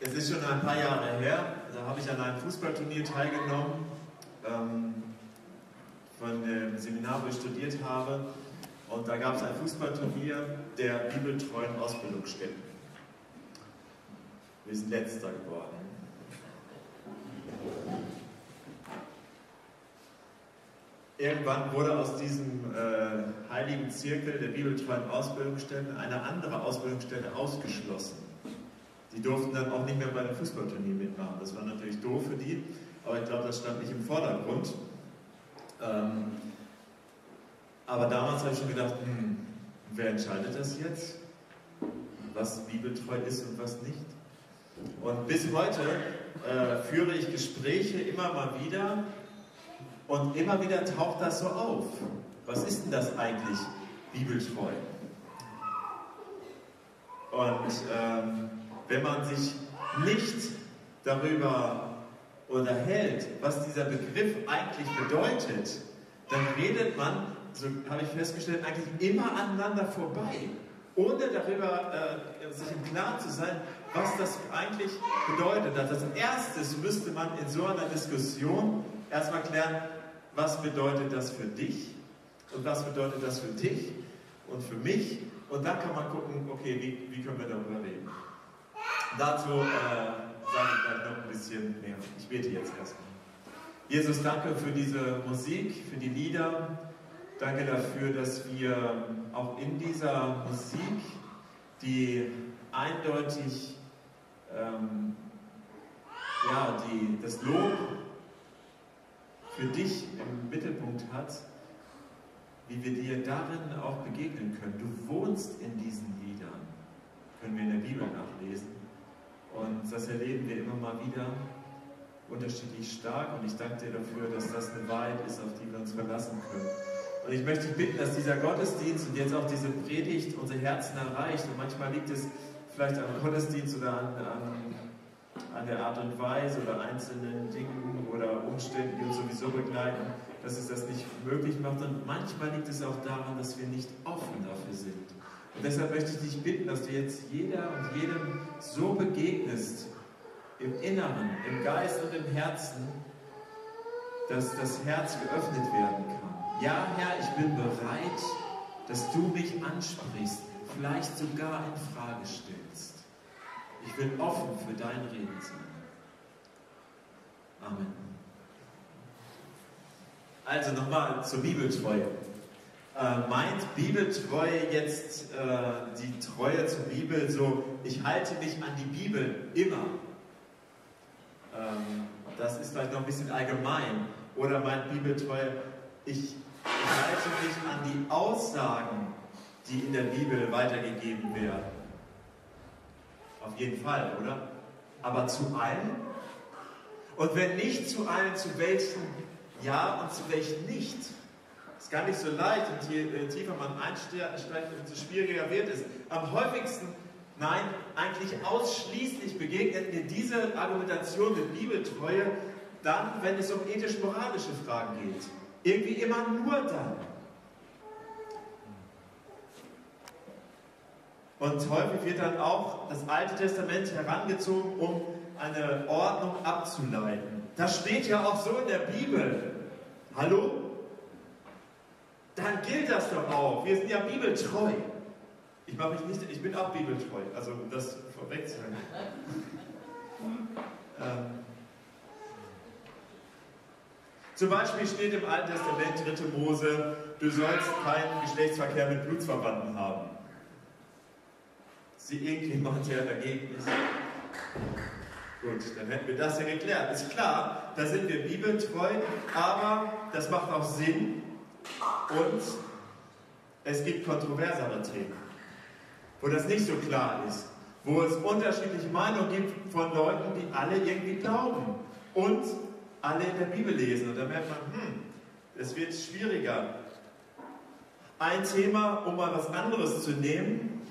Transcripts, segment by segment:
Es ist schon ein paar Jahre her, da habe ich an einem Fußballturnier teilgenommen, ähm, von dem Seminar, wo ich studiert habe. Und da gab es ein Fußballturnier der bibeltreuen Ausbildungsstätten. Wir sind letzter geworden. Irgendwann wurde aus diesem äh, heiligen Zirkel der bibeltreuen Ausbildungsstätten eine andere Ausbildungsstätte ausgeschlossen. Die durften dann auch nicht mehr bei dem Fußballturnier mitmachen. Das war natürlich doof für die, aber ich glaube, das stand nicht im Vordergrund. Ähm, aber damals habe ich schon gedacht, hm, wer entscheidet das jetzt? Was bibeltreu ist und was nicht? Und bis heute äh, führe ich Gespräche immer mal wieder und immer wieder taucht das so auf. Was ist denn das eigentlich, bibeltreu? Und ähm, wenn man sich nicht darüber unterhält, was dieser Begriff eigentlich bedeutet, dann redet man, so habe ich festgestellt, eigentlich immer aneinander vorbei, ohne darüber äh, sich im Klaren zu sein, was das eigentlich bedeutet. Also als erstes müsste man in so einer Diskussion erstmal klären, was bedeutet das für dich und was bedeutet das für dich und für mich. Und dann kann man gucken, okay, wie, wie können wir darüber reden. Dazu äh, sage ich gleich noch ein bisschen mehr. Ich bete jetzt erstmal. Jesus, danke für diese Musik, für die Lieder. Danke dafür, dass wir auch in dieser Musik, die eindeutig ähm, ja, die, das Lob für dich im Mittelpunkt hat, wie wir dir darin auch begegnen können. Du wohnst in diesen Liedern, können wir in der Bibel nachlesen. Und das erleben wir immer mal wieder unterschiedlich stark. Und ich danke dir dafür, dass das eine Wahrheit ist, auf die wir uns verlassen können. Und ich möchte dich bitten, dass dieser Gottesdienst und jetzt auch diese Predigt unsere Herzen erreicht. Und manchmal liegt es vielleicht am Gottesdienst oder an, an an der Art und Weise oder einzelnen Dingen oder Umständen, die uns sowieso begleiten, dass es das nicht möglich macht. Und manchmal liegt es auch daran, dass wir nicht offen dafür sind. Und deshalb möchte ich dich bitten, dass du jetzt jeder und jedem so begegnest, im Inneren, im Geist und im Herzen, dass das Herz geöffnet werden kann. Ja, Herr, ich bin bereit, dass du mich ansprichst, vielleicht sogar in Frage stellst. Ich will offen für dein Reden sein. Amen. Also nochmal zur Bibeltreue. Äh, meint Bibeltreue jetzt äh, die Treue zur Bibel so, ich halte mich an die Bibel immer? Ähm, das ist vielleicht noch ein bisschen allgemein. Oder meint Bibeltreue, ich, halte mich an die Aussagen, die in der Bibel weitergegeben werden? Auf jeden Fall, oder? Aber zu allen? Und wenn nicht zu allen, zu welchen ja und zu welchen nicht? Ist gar nicht so leicht und je äh, tiefer man einsteigt, umso schwieriger wird es. Am häufigsten, nein, eigentlich ausschließlich begegnet mir diese Argumentation mit Bibeltreue dann, wenn es um ethisch-moralische Fragen geht. Irgendwie immer nur dann. Und häufig wird dann auch das Alte Testament herangezogen, um eine Ordnung abzuleiten. Das steht ja auch so in der Bibel. Hallo? Dann gilt das doch auch. Wir sind ja bibeltreu. Ich mache mich nicht, ich bin auch bibeltreu, also um das vorweg zu sagen. ähm, zum Beispiel steht im Alten Testament 3. Mose, du sollst keinen Geschlechtsverkehr mit Blutsverwandten haben sie irgendjemand, der dagegen ist. Gut, dann hätten wir das ja geklärt. Ist klar, da sind wir bibeltreu, aber das macht auch Sinn und es gibt kontroversere Themen, wo das nicht so klar ist, wo es unterschiedliche Meinungen gibt von Leuten, die alle irgendwie glauben und alle in der Bibel lesen. Und da merkt man, hm, es wird schwieriger. Ein Thema, um mal was anderes zu nehmen,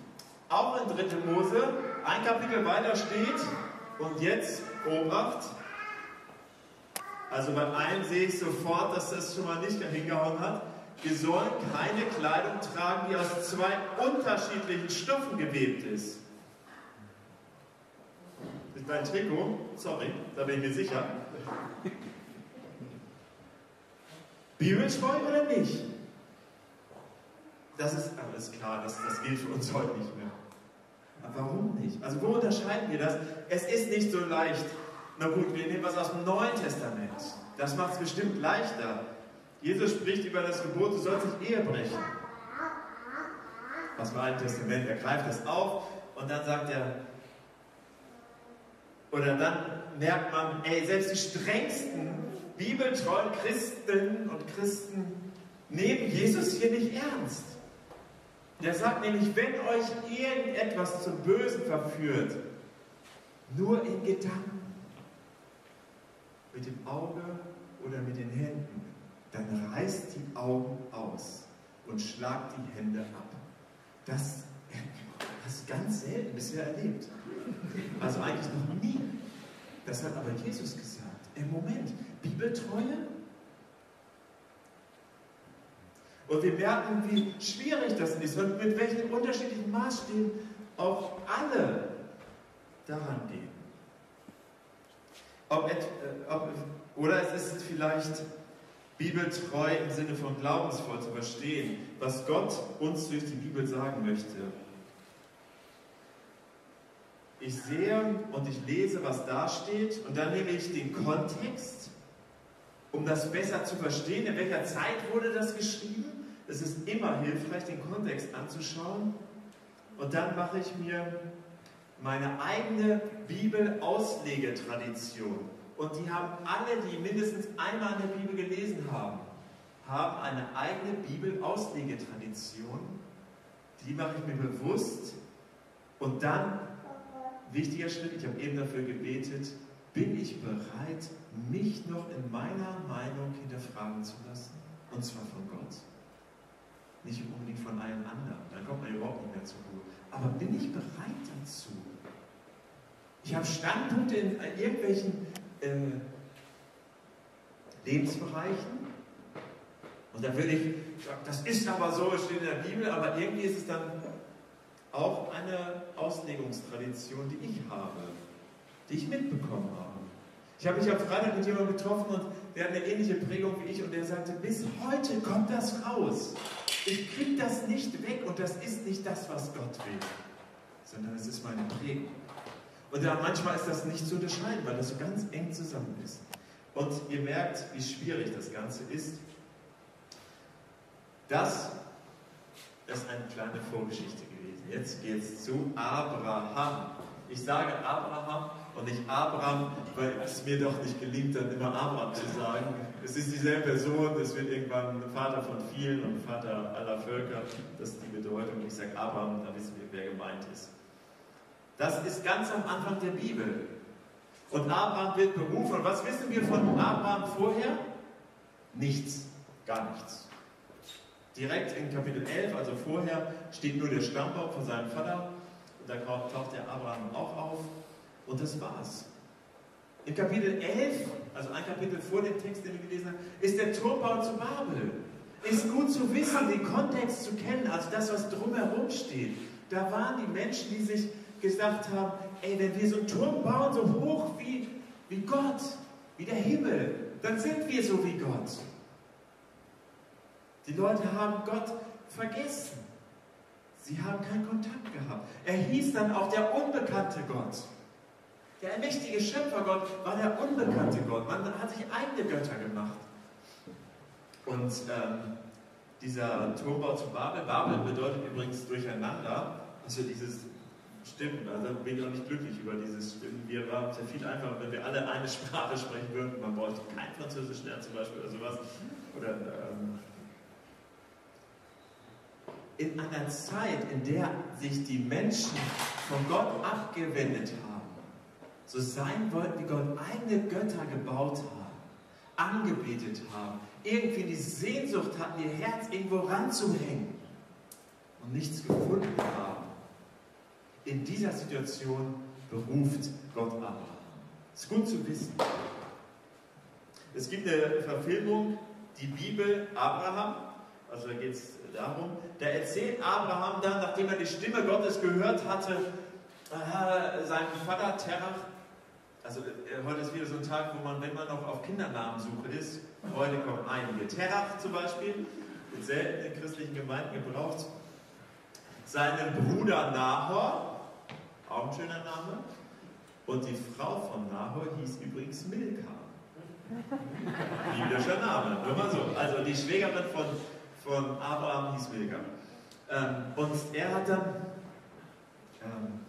auch in 3. Mose, ein Kapitel weiter steht, und jetzt, Obacht, also beim einen sehe ich sofort, dass das schon mal nicht hingehauen hat. Wir sollen keine Kleidung tragen, die aus zwei unterschiedlichen Stoffen gewebt ist. dein Trikot, sorry, da bin ich mir sicher. Bibeltreu oder nicht? Das ist alles klar, das, das gilt für uns heute nicht mehr. Aber warum nicht? Also wo unterscheiden wir das? Es ist nicht so leicht. Na gut, wir nehmen was aus dem Neuen Testament. Das macht es bestimmt leichter. Jesus spricht über das Gebot, du sollst nicht Ehe brechen. Aus dem Alten Testament, er greift das auf und dann sagt er, oder dann merkt man, ey, selbst die strengsten bibeltreuen Christen und Christen nehmen Jesus hier nicht ernst. Der sagt nämlich, wenn euch irgendetwas zum Bösen verführt, nur in Gedanken, mit dem Auge oder mit den Händen, dann reißt die Augen aus und schlagt die Hände ab. Das hast du ganz selten bisher erlebt. Also eigentlich noch nie. Das hat aber Jesus gesagt. Im Moment, Bibeltreue? Und wir merken, wie schwierig das ist und mit welchen unterschiedlichen Maßstäben auch alle daran gehen. Ob, äh, ob, oder es ist vielleicht bibeltreu im Sinne von glaubensvoll zu verstehen, was Gott uns durch die Bibel sagen möchte. Ich sehe und ich lese, was da steht, und dann nehme ich den Kontext, um das besser zu verstehen. In welcher Zeit wurde das geschrieben? Es ist immer hilfreich, den Kontext anzuschauen. Und dann mache ich mir meine eigene Bibel-Auslegetradition. Und die haben alle, die mindestens einmal in der Bibel gelesen haben, haben eine eigene Bibel-Auslegetradition. Die mache ich mir bewusst. Und dann wichtiger Schritt, ich habe eben dafür gebetet, bin ich bereit, mich noch in meiner Meinung hinterfragen zu lassen? Und zwar von Gott. Nicht unbedingt von allen anderen, dann kommt man überhaupt nicht mehr zur Ruhe. Aber bin ich bereit dazu? Ich habe Standpunkte in irgendwelchen äh, Lebensbereichen. Und da will ich das ist aber so, es steht in der Bibel, aber irgendwie ist es dann auch eine Auslegungstradition, die ich habe, die ich mitbekommen habe. Ich habe mich am Freitag mit jemandem getroffen und der hat eine ähnliche Prägung wie ich und der sagte, bis heute kommt das raus. Ich kriege das nicht weg und das ist nicht das, was Gott will, sondern es ist meine Prägung. Und ja, manchmal ist das nicht zu unterscheiden, weil das so ganz eng zusammen ist. Und ihr merkt, wie schwierig das Ganze ist. Das ist eine kleine Vorgeschichte gewesen. Jetzt geht es zu Abraham. Ich sage Abraham und nicht Abraham, weil es mir doch nicht gelingt, dann immer Abraham zu sagen. Es ist dieselbe Person, es wird irgendwann Vater von vielen und Vater aller Völker. Das ist die Bedeutung. Ich sage Abraham, da wissen wir, wer gemeint ist. Das ist ganz am Anfang der Bibel. Und Abraham wird berufen. Und was wissen wir von Abraham vorher? Nichts, gar nichts. Direkt in Kapitel 11, also vorher, steht nur der Stammbaum von seinem Vater. Und da taucht der Abraham auch auf. Und das war's. In Kapitel 11, also ein Kapitel vor dem Text, den wir gelesen haben, ist der Turmbau zu Babel. Ist gut zu wissen, den Kontext zu kennen, also das, was drumherum steht. Da waren die Menschen, die sich gesagt haben, ey, wenn wir so einen Turm bauen, so hoch wie, wie Gott, wie der Himmel, dann sind wir so wie Gott. Die Leute haben Gott vergessen. Sie haben keinen Kontakt gehabt. Er hieß dann auch der unbekannte Gott. Der allmächtige Schöpfergott war der unbekannte Gott. Man hat sich eigene Götter gemacht. Und ähm, dieser Turmbau zu Babel, Babel bedeutet übrigens durcheinander, also dieses Stimmen, also bin ich auch nicht glücklich über dieses Stimmen. Wir waren sehr viel einfacher, wenn wir alle eine Sprache sprechen würden. Man bräuchte kein Französisch lernen zum Beispiel oder sowas. Oder ähm, in einer Zeit, in der sich die Menschen von Gott abgewendet haben, so sein wollten, wie Gott eigene Götter gebaut haben, angebetet haben, irgendwie die Sehnsucht hatten, ihr Herz irgendwo ranzuhängen und nichts gefunden haben. In dieser Situation beruft Gott Abraham. Ist gut zu wissen. Es gibt eine Verfilmung, die Bibel Abraham, also da geht es darum, da erzählt Abraham dann, nachdem er die Stimme Gottes gehört hatte, äh, seinem Vater Terach, also äh, heute ist wieder so ein Tag, wo man, wenn man noch auf Kindernamensuche ist, heute kommen einige. Terach zum Beispiel, wird selten in christlichen Gemeinden gebraucht. Seinen Bruder Nahor, auch ein schöner Name. Und die Frau von Nahor hieß übrigens Milka. Biblischer Name, nur mal so. Also die Schwägerin von, von Abraham hieß Milka. Ähm, und er hat dann ähm,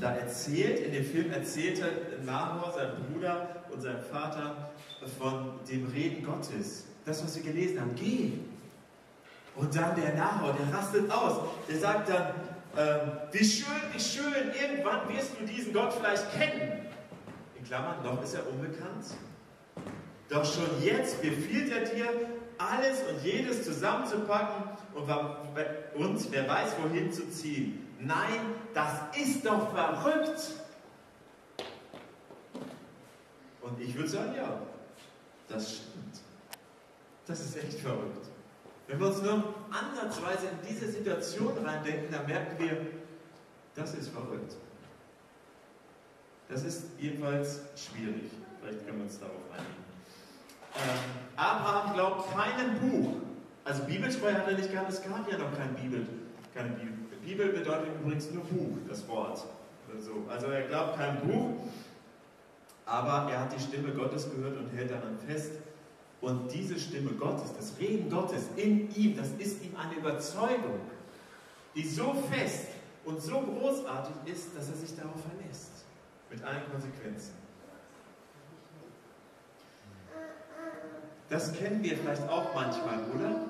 da erzählt, in dem Film erzählte Nahor, sein Bruder und sein Vater von dem Reden Gottes. Das, was wir gelesen haben. Geh. Und dann der Nahor, der rastet aus. Der sagt dann, ähm, wie schön, wie schön, irgendwann wirst du diesen Gott vielleicht kennen. In Klammern, noch ist er unbekannt. Doch schon jetzt befiehlt er dir, alles und jedes zusammenzupacken und, und wer weiß, wohin zu ziehen. Nein, das ist doch verrückt. Und ich würde sagen, ja, das stimmt. Das ist echt verrückt. Wenn wir uns nur ansatzweise in diese Situation reindenken, dann merken wir, das ist verrückt. Das ist jedenfalls schwierig. Vielleicht können wir uns darauf einigen. Ähm, Abraham glaubt keinem Buch. Also Bibeltreu hat er nicht gehabt, es gab ja noch keine Bibel. Keine Bibel. Bibel bedeutet übrigens nur Buch, das Wort. Also, also er glaubt kein Buch, aber er hat die Stimme Gottes gehört und hält daran fest. Und diese Stimme Gottes, das Reden Gottes in ihm, das ist ihm eine Überzeugung, die so fest und so großartig ist, dass er sich darauf verlässt. Mit allen Konsequenzen. Das kennen wir vielleicht auch manchmal, oder?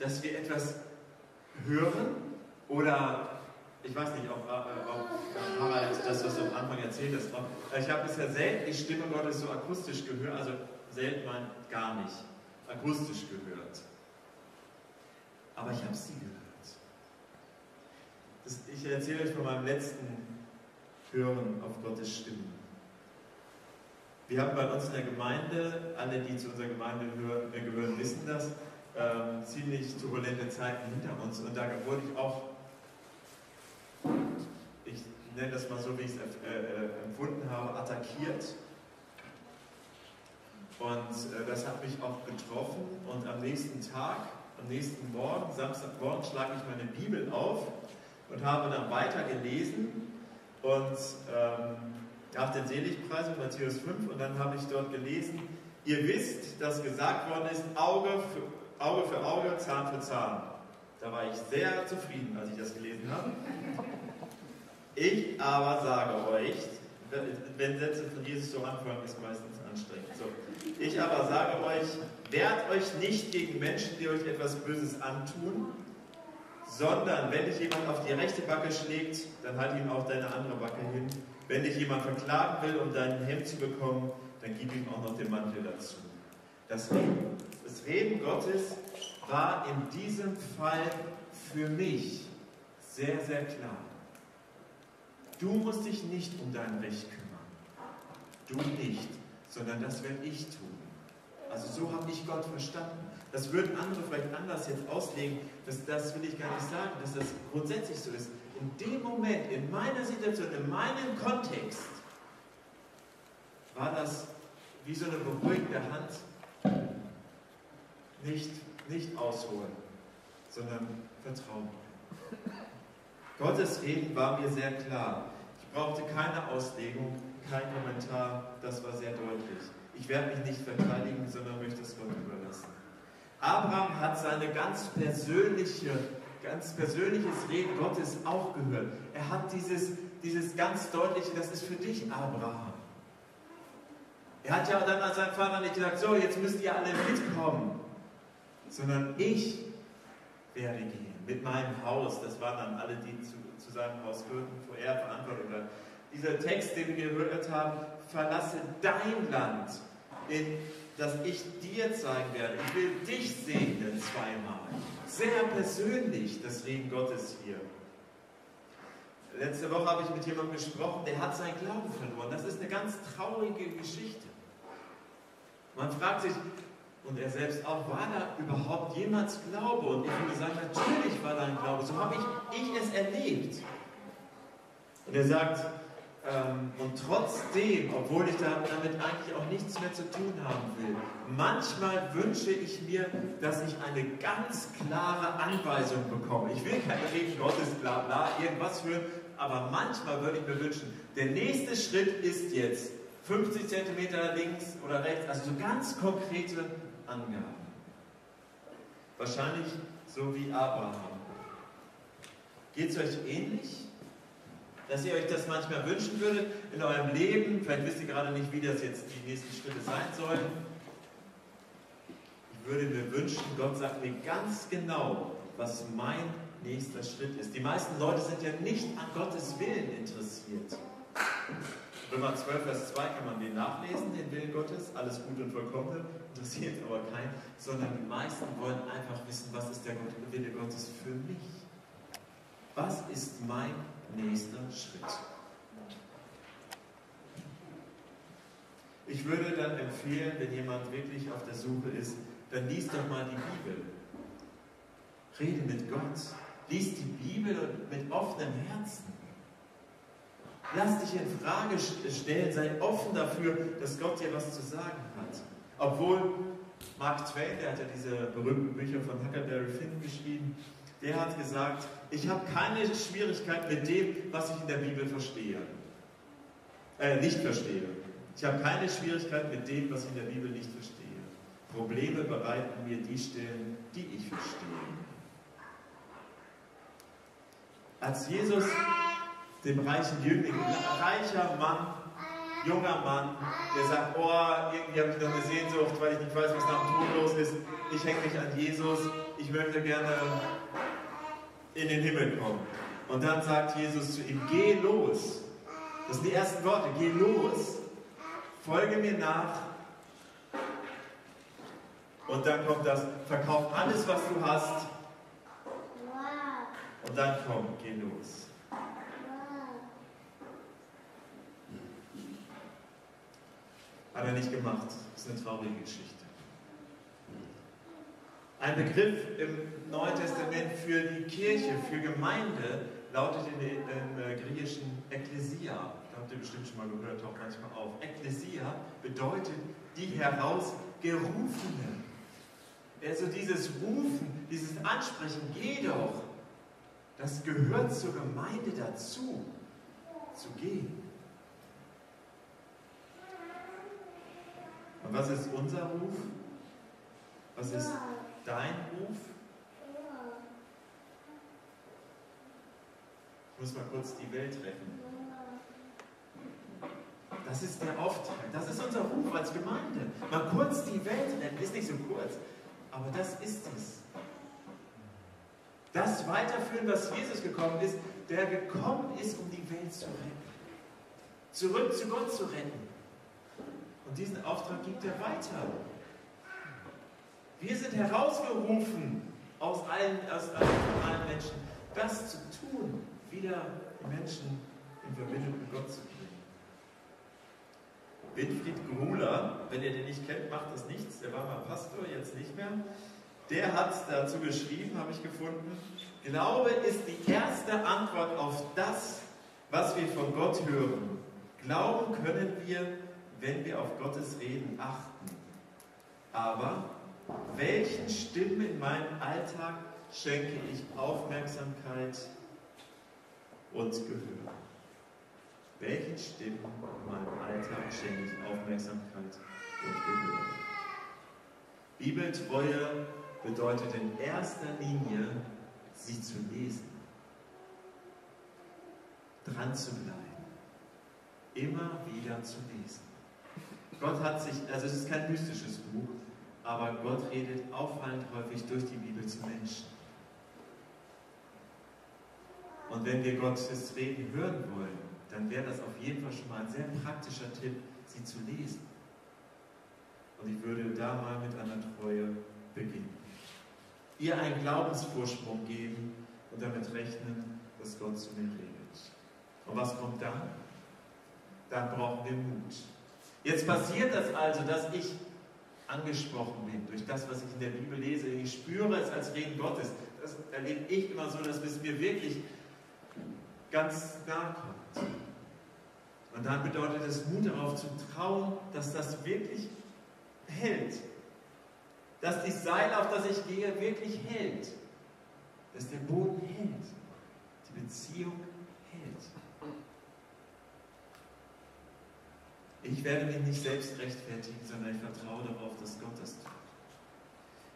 Dass wir etwas hören oder ich weiß nicht, ob, äh, ob Harald das, was du am Anfang erzählt hast, ich habe bisher selten die Stimme Gottes so akustisch gehört, also selten gar nicht akustisch gehört. Aber ich habe sie gehört. Das, ich erzähle euch von meinem letzten Hören auf Gottes Stimme. Wir haben bei uns in der Gemeinde, alle, die zu unserer Gemeinde gehören, wissen das, ähm, ziemlich turbulente Zeiten hinter uns. Und da wurde ich auch, ich nenne das mal so, wie ich es äh, äh, empfunden habe, attackiert. Und äh, das hat mich auch getroffen. Und am nächsten Tag, am nächsten Morgen, Samstagmorgen, schlage ich meine Bibel auf und habe dann weiter gelesen. Und ähm, nach den Seligpreisungen, Matthäus 5, und dann habe ich dort gelesen, ihr wisst, dass gesagt worden ist, Auge für Auge, für Auge Zahn für Zahn. Da war ich sehr zufrieden, als ich das gelesen habe. Ich aber sage euch, wenn Sätze von Jesus so anfangen, ist meistens anstrengend. So. Ich aber sage euch, wehrt euch nicht gegen Menschen, die euch etwas Böses antun, sondern wenn dich jemand auf die rechte Backe schlägt, dann halt ihm auch deine andere Backe hin. Wenn dich jemand verklagen will, um dein Hemd zu bekommen, dann gib ihm auch noch den Mantel dazu. Das Reden, das Reden Gottes war in diesem Fall für mich sehr, sehr klar. Du musst dich nicht um dein Recht kümmern. Du nicht, sondern das werde ich tun. Also so habe ich Gott verstanden. Das würden andere vielleicht anders jetzt auslegen. Das, das will ich gar nicht sagen, dass das grundsätzlich so ist. In dem Moment, in meiner Situation, in meinem Kontext, war das wie so eine beruhigende Hand. Nicht, nicht ausholen, sondern vertrauen. Gottes Reden war mir sehr klar. Ich brauchte keine Auslegung, kein Kommentar, das war sehr deutlich. Ich werde mich nicht verteidigen, sondern möchte es Gott überlassen. Abraham hat seine ganz persönliche, ganz persönliches Reden Gottes auch gehört. Er hat dieses, dieses ganz deutliche, das ist für dich, Abraham. Er hat ja dann an seinem Vater nicht gesagt, so, jetzt müsst ihr alle mitkommen, sondern ich werde gehen mit meinem Haus. Das waren dann alle, die zu, zu seinem Haus gehörten, wo er Verantwortung hat. Dieser Text, den wir gehört haben, verlasse dein Land, in das ich dir zeigen werde. Ich will dich segnen zweimal. Sehr persönlich das Reden Gottes hier. Letzte Woche habe ich mit jemandem gesprochen, der hat seinen Glauben verloren. Das ist eine ganz traurige Geschichte. Man fragt sich, und er selbst auch, war da überhaupt jemals Glaube? Und ich würde sagen, natürlich war da ein Glaube. So habe ich, ich es erlebt. Und er sagt, ähm, und trotzdem, obwohl ich damit eigentlich auch nichts mehr zu tun haben will, manchmal wünsche ich mir, dass ich eine ganz klare Anweisung bekomme. Ich will keine Reden Gottes, bla bla, irgendwas hören, aber manchmal würde ich mir wünschen, der nächste Schritt ist jetzt 50 cm links oder rechts, also so ganz konkrete Angaben. Wahrscheinlich so wie Abraham. Geht es euch ähnlich? Dass ihr euch das manchmal wünschen würdet in eurem Leben. Vielleicht wisst ihr gerade nicht, wie das jetzt die nächsten Schritte sein sollen. Ich würde mir wünschen, Gott sagt mir ganz genau, was mein nächster Schritt ist. Die meisten Leute sind ja nicht an Gottes Willen interessiert. Römer 12, Vers 2 kann man den nachlesen, den Willen Gottes, alles gut und vollkommen, interessiert aber keinen, sondern die meisten wollen einfach wissen, was ist der Wille Gottes für mich? Was ist mein nächster Schritt. Ich würde dann empfehlen, wenn jemand wirklich auf der Suche ist, dann liest doch mal die Bibel. Rede mit Gott. Lies die Bibel mit offenem Herzen. Lass dich in Frage stellen, sei offen dafür, dass Gott dir was zu sagen hat. Obwohl Mark Twain, der hat ja diese berühmten Bücher von Huckleberry Finn geschrieben, der hat gesagt, ich habe keine Schwierigkeit mit dem, was ich in der Bibel verstehe. Äh, nicht verstehe. Ich habe keine Schwierigkeit mit dem, was ich in der Bibel nicht verstehe. Probleme bereiten mir die Stellen, die ich verstehe. Als Jesus dem reichen Jüngling, reicher Mann, junger Mann, der sagt, oh, irgendwie habe ich noch eine Sehnsucht, weil ich nicht weiß, was nach dem Tod los ist. Ich hänge mich an Jesus, ich möchte gerne in den Himmel kommen. Und dann sagt Jesus zu ihm, geh los. Das sind die ersten Worte, geh los, folge mir nach. Und dann kommt das, verkauf alles, was du hast. Und dann komm, geh los. Hat er nicht gemacht. Das ist eine traurige Geschichte. Ein Begriff im Neuen Testament für die Kirche, für Gemeinde, lautet im äh, griechischen Ekklesia. Da habt ihr bestimmt schon mal gehört, taucht manchmal auf. Ekklesia bedeutet die Herausgerufenen. Also dieses Rufen, dieses Ansprechen, geh doch, das gehört zur Gemeinde dazu, zu gehen. Und was ist unser Ruf? Was ist dein Ruf? Ich muss mal kurz die Welt retten. Das ist der Auftrag, das ist unser Ruf als Gemeinde. Mal kurz die Welt retten, ist nicht so kurz, aber das ist es. Das weiterführen, was Jesus gekommen ist, der gekommen ist, um die Welt zu retten. Zurück zu Gott zu retten. Und diesen Auftrag gibt er weiter. Wir sind herausgerufen aus allen, aus allen, von allen Menschen, das zu tun, wieder die Menschen in Verbindung mit Gott zu bringen. Winfried Gruler, wenn ihr den nicht kennt, macht das nichts, der war mal Pastor, jetzt nicht mehr. Der hat dazu geschrieben, habe ich gefunden, Glaube ist die erste Antwort auf das, was wir von Gott hören. Glauben können wir, wenn wir auf Gottes Reden achten. Aber welchen Stimmen in meinem Alltag schenke ich Aufmerksamkeit und Gehör? Welchen Stimmen in meinem Alltag schenke ich Aufmerksamkeit und Gehör? Bibeltreue bedeutet in erster Linie, sie zu lesen, dran zu bleiben, immer wieder zu lesen. Gott hat sich, also es ist kein mystisches Buch, aber Gott redet auffallend häufig durch die Bibel zu Menschen. Und wenn wir Gottes Reden hören wollen, dann wäre das auf jeden Fall schon mal ein sehr praktischer Tipp, sie zu lesen. Und ich würde da mal mit einer Treue beginnen. Ihr einen Glaubensvorsprung geben und damit rechnen, dass Gott zu mir redet. Und was kommt dann? Dann brauchen wir Mut. Jetzt passiert das also, dass ich angesprochen bin durch das, was ich in der Bibel lese. Ich spüre es als Reden Gottes. Das erlebe ich immer so, dass es mir wirklich ganz nah kommt. Und dann bedeutet es Mut darauf zu trauen, dass das wirklich hält. Dass die Seil, auf das ich gehe, wirklich hält. Dass der Boden hält. Die Beziehung hält. Ich werde mich nicht selbst rechtfertigen, sondern ich vertraue darauf, dass Gott das tut.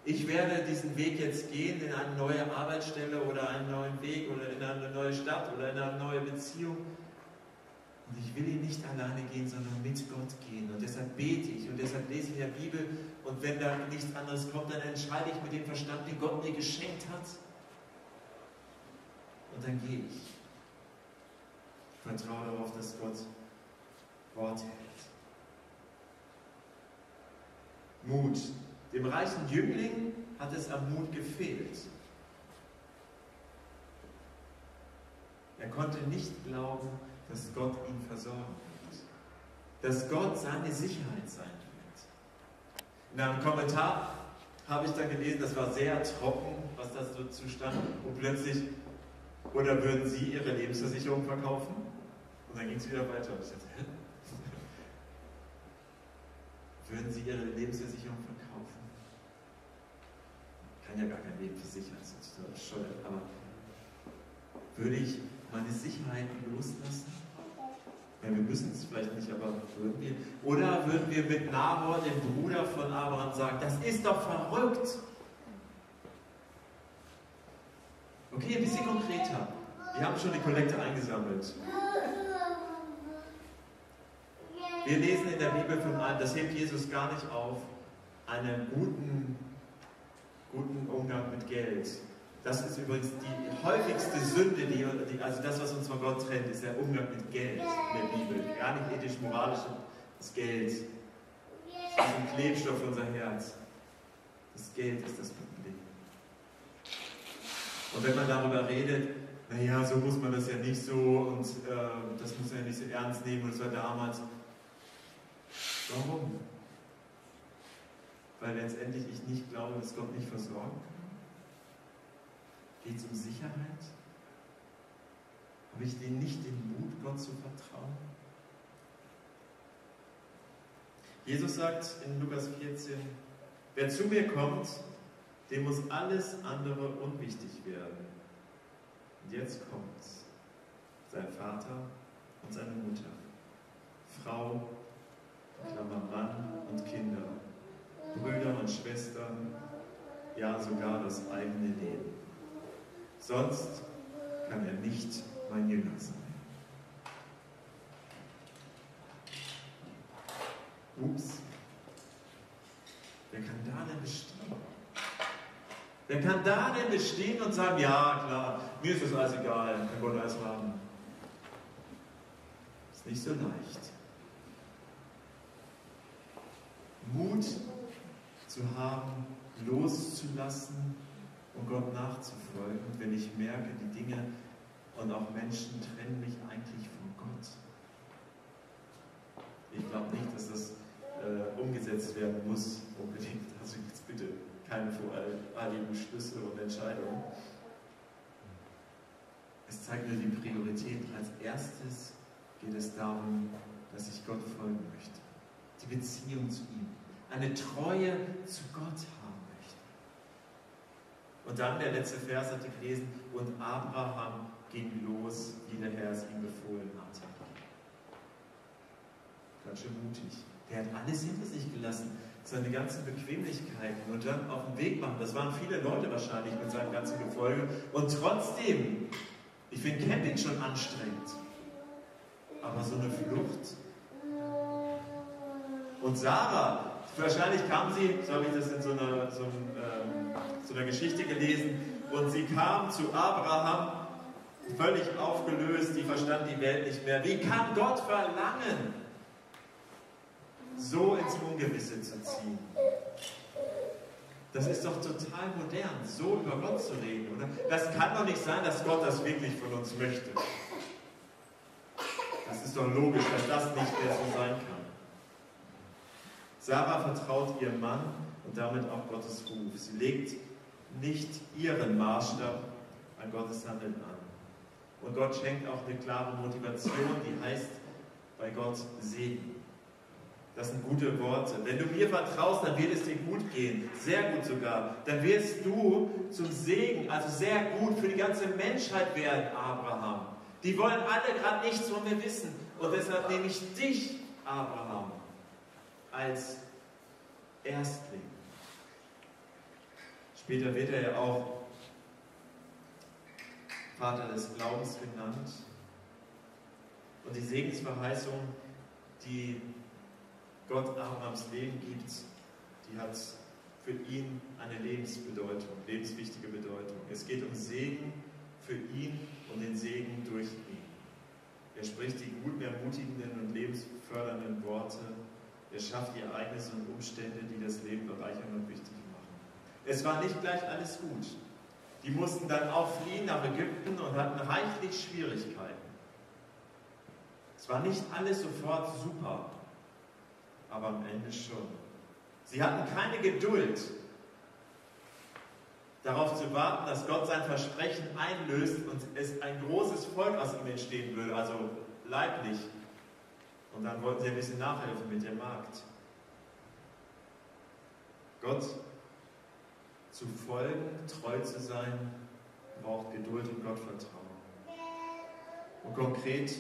Ich werde diesen Weg jetzt gehen in eine neue Arbeitsstelle oder einen neuen Weg oder in eine neue Stadt oder in eine neue Beziehung. Und ich will ihn nicht alleine gehen, sondern mit Gott gehen. Und deshalb bete ich und deshalb lese ich in der Bibel. Und wenn da nichts anderes kommt, dann entscheide ich mit dem Verstand, den Gott mir geschenkt hat. Und dann gehe ich. Ich vertraue darauf, dass Gott Wort hält. Mut. Dem reichen Jüngling hat es am Mut gefehlt. Er konnte nicht glauben, dass Gott ihn versorgen wird. Dass Gott seine Sicherheit sein wird. In einem Kommentar habe ich dann gelesen, das war sehr trocken, was das so zustand. Und plötzlich, oder würden Sie Ihre Lebensversicherung verkaufen? Und dann ging es wieder weiter. Und ich dachte, hä? Würden Sie Ihre Lebensversicherung verkaufen? Ich kann ja gar kein Leben versichern, das ist total bescheuert. Aber würde ich meine Sicherheiten loslassen? Ja, wir müssen es vielleicht nicht, aber würden wir? Oder würden wir mit Nahor, dem Bruder von Abraham, sagen, das ist doch verrückt? Okay, ein bisschen konkreter. Wir haben schon die Kollekte eingesammelt. Wir lesen in der Bibel von einem, das hebt Jesus gar nicht auf, einen guten, guten Umgang mit Geld. Das ist übrigens die häufigste Sünde, die, also das, was uns von Gott trennt, ist der Umgang mit Geld in der Bibel. Gar nicht ethisch-moralisch, das Geld. Das ist ein Klebstoff unser Herz. Das Geld ist das Problem. Und wenn man darüber redet, naja, so muss man das ja nicht so und äh, das muss man ja nicht so ernst nehmen und das war damals, Warum? Weil letztendlich ich nicht glaube, dass Gott mich versorgen kann? Geht es um Sicherheit? Habe ich den nicht den Mut, Gott zu vertrauen? Jesus sagt in Lukas 14, wer zu mir kommt, dem muss alles andere unwichtig werden. Und jetzt kommt sein Vater und seine Mutter, Frau Klammer Mann und Kinder, Brüder und Schwestern, ja sogar das eigene Leben. Sonst kann er nicht mein Jünger sein. Ups. Wer kann da denn bestehen? Wer kann da denn bestehen und sagen, ja klar, mir ist das alles egal, kann Gott alles haben. Ist nicht so leicht. Mut zu haben, loszulassen und Gott nachzufolgen, wenn ich merke, die Dinge und auch Menschen trennen mich eigentlich von Gott. Ich glaube nicht, dass das äh, umgesetzt werden muss, unbedingt. Also jetzt bitte keine voreiligen Schlüsse und Entscheidungen. Es zeigt nur die Priorität. Als erstes geht es darum, dass ich Gott folgen möchte. Beziehung zu ihm eine Treue zu Gott haben möchte. Und dann der letzte Vers hatte gelesen, und Abraham ging los, wie der Herr es ihm befohlen hatte. Ganz schön mutig. Der hat alles hinter sich gelassen, seine ganzen Bequemlichkeiten und dann auf den Weg machen. Das waren viele Leute wahrscheinlich mit seinem ganzen Gefolge. Und trotzdem, ich finde Camping schon anstrengend. Aber so eine Flucht. Und Sarah, Wahrscheinlich kam sie, so habe ich das in so einer, so, ähm, so einer Geschichte gelesen, und sie kam zu Abraham völlig aufgelöst, die verstand die Welt nicht mehr. Wie kann Gott verlangen, so ins Ungewisse zu ziehen? Das ist doch total modern, so über Gott zu reden, oder? Das kann doch nicht sein, dass Gott das wirklich von uns möchte. Das ist doch logisch, dass das nicht mehr so sein kann. Sarah vertraut ihrem Mann und damit auch Gottes Ruf. Sie legt nicht ihren Maßstab an Gottes Handeln an. Und Gott schenkt auch eine klare Motivation, die heißt, bei Gott Segen. Das sind gute Worte. Wenn du mir vertraust, dann wird es dir gut gehen. Sehr gut sogar. Dann wirst du zum Segen, also sehr gut für die ganze Menschheit werden, Abraham. Die wollen alle gerade nichts von mir wissen. Und deshalb nehme ich dich, Abraham, als Erstling. Später wird er ja auch Vater des Glaubens genannt. Und die Segensverheißung, die Gott Abrahams Leben gibt, die hat für ihn eine Lebensbedeutung, lebenswichtige Bedeutung. Es geht um Segen für ihn und den Segen durch ihn. Er spricht die guten, ermutigenden und lebensfördernden Worte. Er schafft die Ereignisse und Umstände, die das Leben bereichern und wichtig machen. Es war nicht gleich alles gut. Die mussten dann auch fliehen nach Ägypten und hatten reichlich Schwierigkeiten. Es war nicht alles sofort super, aber am Ende schon. Sie hatten keine Geduld, darauf zu warten, dass Gott sein Versprechen einlöst und es ein großes Volk aus ihm entstehen würde, also leiblich. Und dann wollten sie ein bisschen nachhelfen mit der Magd. Gott zu folgen, treu zu sein, braucht Geduld und Gottvertrauen. Und konkret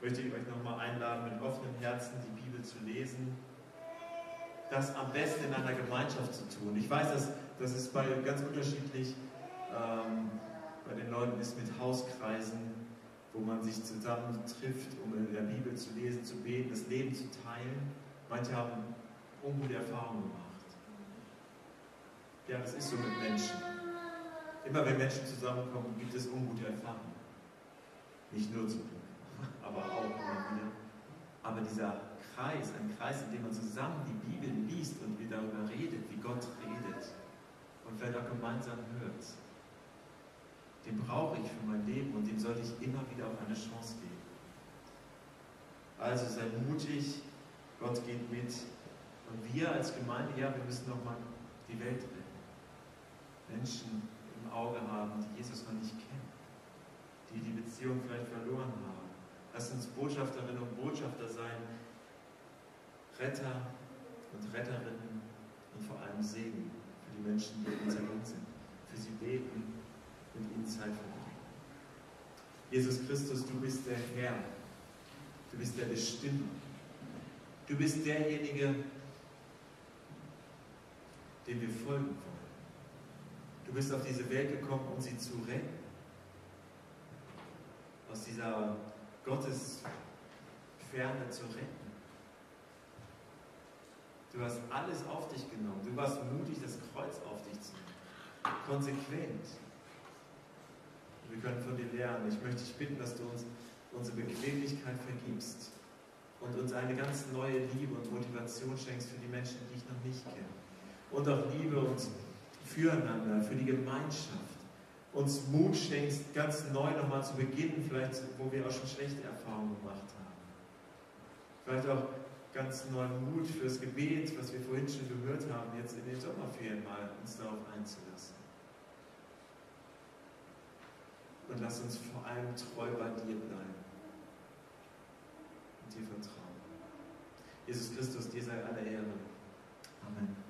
möchte ich euch nochmal einladen, mit offenem Herzen die Bibel zu lesen, das am besten in einer Gemeinschaft zu tun. Ich weiß, dass das ist bei ganz unterschiedlich ähm, bei den Leuten ist mit Hauskreisen, wo man sich zusammen trifft, um in der Bibel zu lesen, zu beten, das Leben zu teilen. Manche haben ungute Erfahrungen gemacht. Ja, das ist so mit Menschen. Immer wenn Menschen zusammenkommen, gibt es ungute Erfahrungen. Nicht nur zum Glück, aber auch immer wieder. Aber dieser Kreis, ein Kreis, in dem man zusammen die Bibel liest und wie darüber redet, wie Gott redet und wer da gemeinsam hört, den brauche ich für mein Leben und dem sollte ich immer wieder auch eine Chance geben. Also sei mutig, Gott geht mit und wir als Gemeinde, ja, wir müssen nochmal die Welt retten. Menschen im Auge haben, die Jesus noch nicht kennen, die die Beziehung vielleicht verloren haben. Lass uns Botschafterinnen und Botschafter sein, Retter und Retterinnen und vor allem Segen für die Menschen, die um uns herum sind. Für sie beten und ihnen Zeit verbringen. Jesus Christus, du bist der Herr. Du bist der Bestimmer. Du bist derjenige, dem wir folgen wollen. Du bist auf diese Welt gekommen, um sie zu retten. Aus dieser Gottesferne zu retten. Du hast alles auf dich genommen. Du warst mutig, das Kreuz auf dich zu nehmen. Konsequent. Wir können von dir lernen. Ich möchte dich bitten, dass du uns unsere Bequemlichkeit vergibst und uns eine ganz neue Liebe und Motivation schenkst für die Menschen, die ich noch nicht kenne. Und auch Liebe und füreinander, für die Gemeinschaft. Uns Mut schenkst, ganz neu nochmal zu beginnen, vielleicht wo wir auch schon schlechte Erfahrungen gemacht haben. Vielleicht auch ganz neuen Mut fürs Gebet, was wir vorhin schon gehört haben, jetzt in den Sommerferien mal uns darauf einzulassen. Und lass uns vor allem treu bei dir bleiben und dir vertrauen. Jesus Christus, dir sei alle Ehre. Amen.